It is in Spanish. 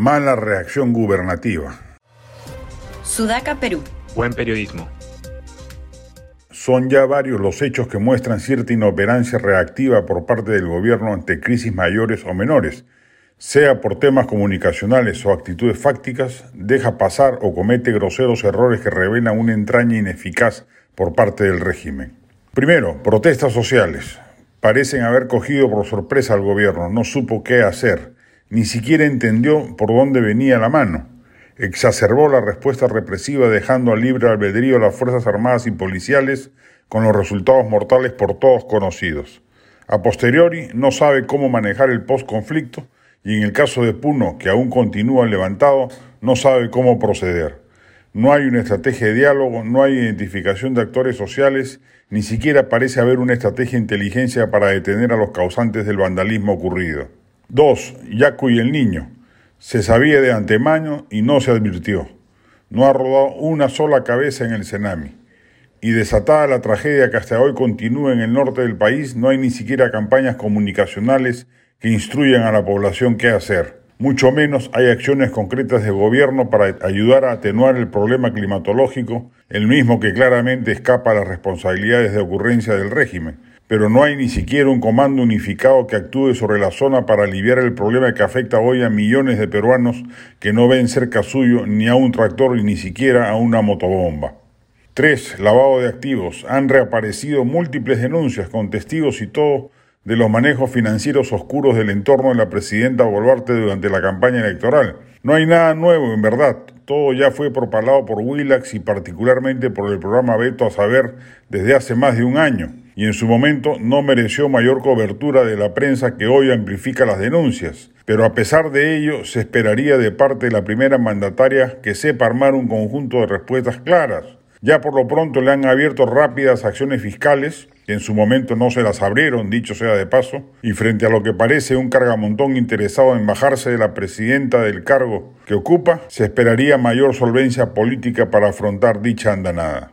Mala reacción gubernativa. Sudaca, Perú. Buen periodismo. Son ya varios los hechos que muestran cierta inoperancia reactiva por parte del gobierno ante crisis mayores o menores, sea por temas comunicacionales o actitudes fácticas, deja pasar o comete groseros errores que revelan una entraña ineficaz por parte del régimen. Primero, protestas sociales. Parecen haber cogido por sorpresa al gobierno, no supo qué hacer, ni siquiera entendió por dónde venía la mano. Exacerbó la respuesta represiva dejando al libre albedrío a las Fuerzas Armadas y policiales con los resultados mortales por todos conocidos. A posteriori no sabe cómo manejar el post-conflicto y en el caso de Puno, que aún continúa levantado, no sabe cómo proceder. No hay una estrategia de diálogo, no hay identificación de actores sociales, ni siquiera parece haber una estrategia de inteligencia para detener a los causantes del vandalismo ocurrido. 2. Yacu y el niño. Se sabía de antemano y no se advirtió. No ha rodado una sola cabeza en el tsunami. Y desatada la tragedia que hasta hoy continúa en el norte del país, no hay ni siquiera campañas comunicacionales que instruyan a la población qué hacer. Mucho menos hay acciones concretas de gobierno para ayudar a atenuar el problema climatológico, el mismo que claramente escapa a las responsabilidades de ocurrencia del régimen pero no hay ni siquiera un comando unificado que actúe sobre la zona para aliviar el problema que afecta hoy a millones de peruanos que no ven cerca suyo ni a un tractor ni siquiera a una motobomba. 3. Lavado de activos. Han reaparecido múltiples denuncias con testigos y todo de los manejos financieros oscuros del entorno de la presidenta Boluarte durante la campaña electoral. No hay nada nuevo, en verdad. Todo ya fue propalado por Willax y particularmente por el programa Beto a saber desde hace más de un año y en su momento no mereció mayor cobertura de la prensa que hoy amplifica las denuncias. Pero a pesar de ello, se esperaría de parte de la primera mandataria que sepa armar un conjunto de respuestas claras. Ya por lo pronto le han abierto rápidas acciones fiscales, que en su momento no se las abrieron, dicho sea de paso, y frente a lo que parece un cargamontón interesado en bajarse de la presidenta del cargo que ocupa, se esperaría mayor solvencia política para afrontar dicha andanada.